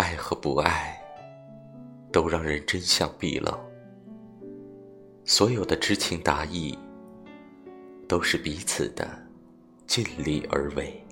爱和不爱都让人真相毕露。所有的知情达意都是彼此的尽力而为。